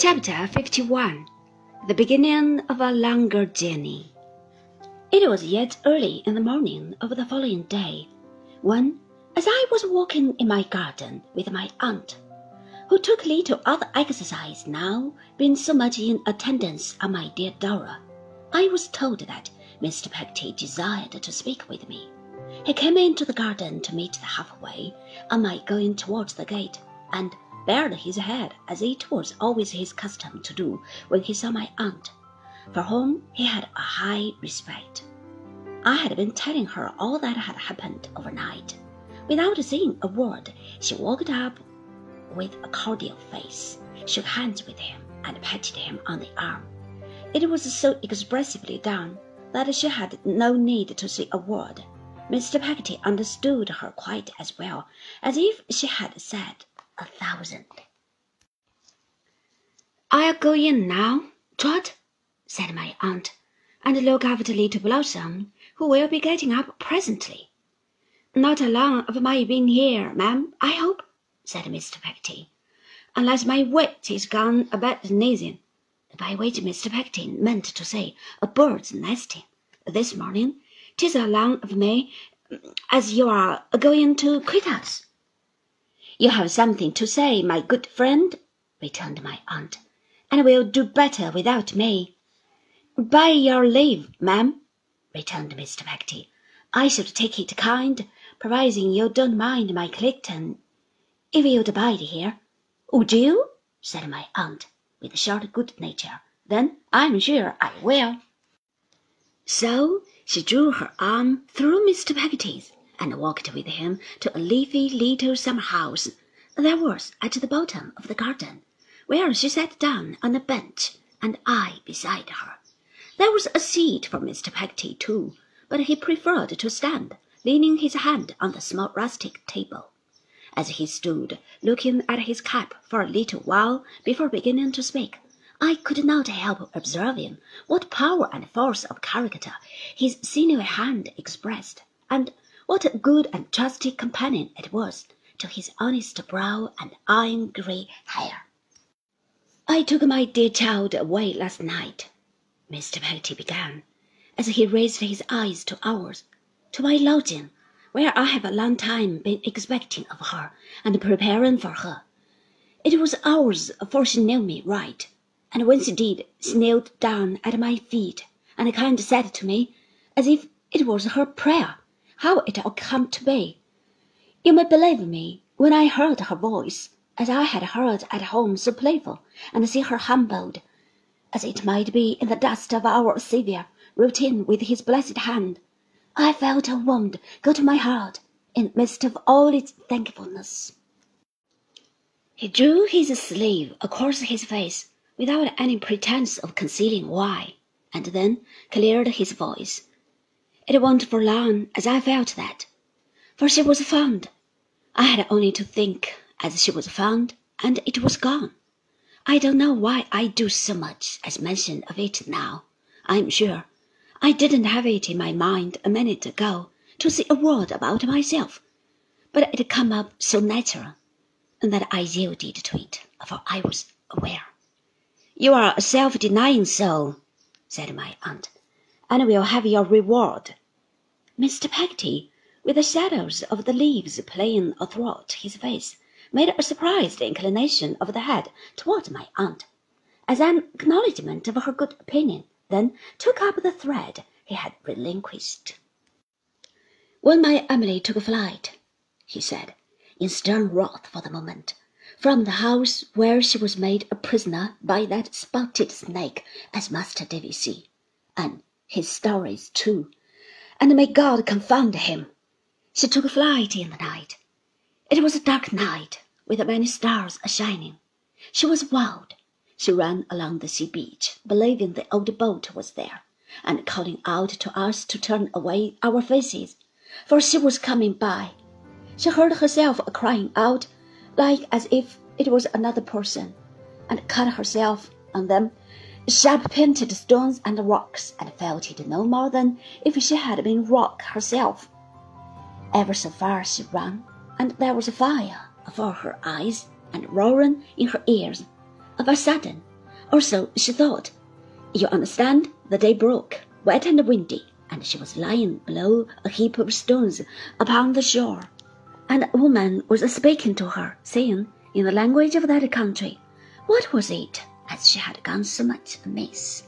Chapter 51 The Beginning of a Longer Journey. It was yet early in the morning of the following day when, as I was walking in my garden with my aunt, who took little other exercise now, being so much in attendance on my dear Dora, I was told that Mr. Peggotty desired to speak with me. He came into the garden to meet the halfway on my going towards the gate, and bared his head as it was always his custom to do when he saw my aunt, for whom he had a high respect. I had been telling her all that had happened overnight. Without saying a word, she walked up with a cordial face, shook hands with him, and patted him on the arm. It was so expressively done that she had no need to say a word. Mr. Peggotty understood her quite as well as if she had said a thousand. I'll go in now, Trot, said my aunt, and look after little Blossom, who will be getting up presently. Not long of my being here, ma'am, I hope, said Mr. Peggotty, unless my wit is gone a bit sneezing, by which Mr. Peggotty meant to say a bird's nesting. This morning, 'tis along of me, as you are going to quit us. You have something to say, my good friend, returned my aunt, and will do better without me. By your leave, ma'am, returned Mr. Peggotty, I should take it kind, providing you don't mind my collecting, if you'd abide here. Would you? said my aunt, with a short good nature. Then I'm sure I will. So she drew her arm through Mr. Peggotty's and walked with him to a leafy little summer house that was at the bottom of the garden, where she sat down on a bench, and I beside her. There was a seat for Mr. Peggotty too, but he preferred to stand, leaning his hand on the small rustic table. As he stood looking at his cap for a little while before beginning to speak, I could not help observing what power and force of character his sinewy hand expressed, and what a good and trusty companion it was to his honest brow and iron grey hair. I took my dear child away last night, Mr. Peggotty began, as he raised his eyes to ours, to my lodging, where I have a long time been expecting of her and preparing for her. It was hours afore she knew me right, and when she did, she knelt down at my feet and kind of said to me, as if it was her prayer, how it all come to be. You may believe me, when I heard her voice, as I had heard at home so playful, and see her humbled, as it might be in the dust of our Saviour, wrote in with his blessed hand, I felt a wound go to my heart in the midst of all its thankfulness. He drew his sleeve across his face without any pretence of concealing why, and then cleared his voice. It wasn't for long as I felt that for she was found. I had only to think as she was found, and it was gone. I don't know why I do so much as mention of it now. I'm sure I didn't have it in my mind a minute ago to say a word about myself, but it come up so natural, and that I yielded to it, for I was aware. You are a self-denying soul, said my aunt, and will have your reward. Mr. Peggotty with the shadows of the leaves playing athwart his face, made a surprised inclination of the head toward my aunt, as an acknowledgment of her good opinion, then took up the thread he had relinquished. When my Emily took flight, he said, in stern wrath for the moment, from the house where she was made a prisoner by that spotted snake, as Master Davy see, and his stories too, and may God confound him! She took flight in the night. It was a dark night, with many stars a shining. She was wild. She ran along the sea beach, believing the old boat was there, and calling out to us to turn away our faces, for she was coming by. She heard herself crying out, like as if it was another person, and cut herself on them sharp painted stones and rocks, and felt it no more than if she had been rock herself. Ever so far she ran, and there was a fire afore her eyes and roaring in her ears. Of a sudden, or so she thought. You understand, the day broke, wet and windy, and she was lying below a heap of stones upon the shore, and a woman was speaking to her, saying, in the language of that country, what was it as she had gone so much amiss?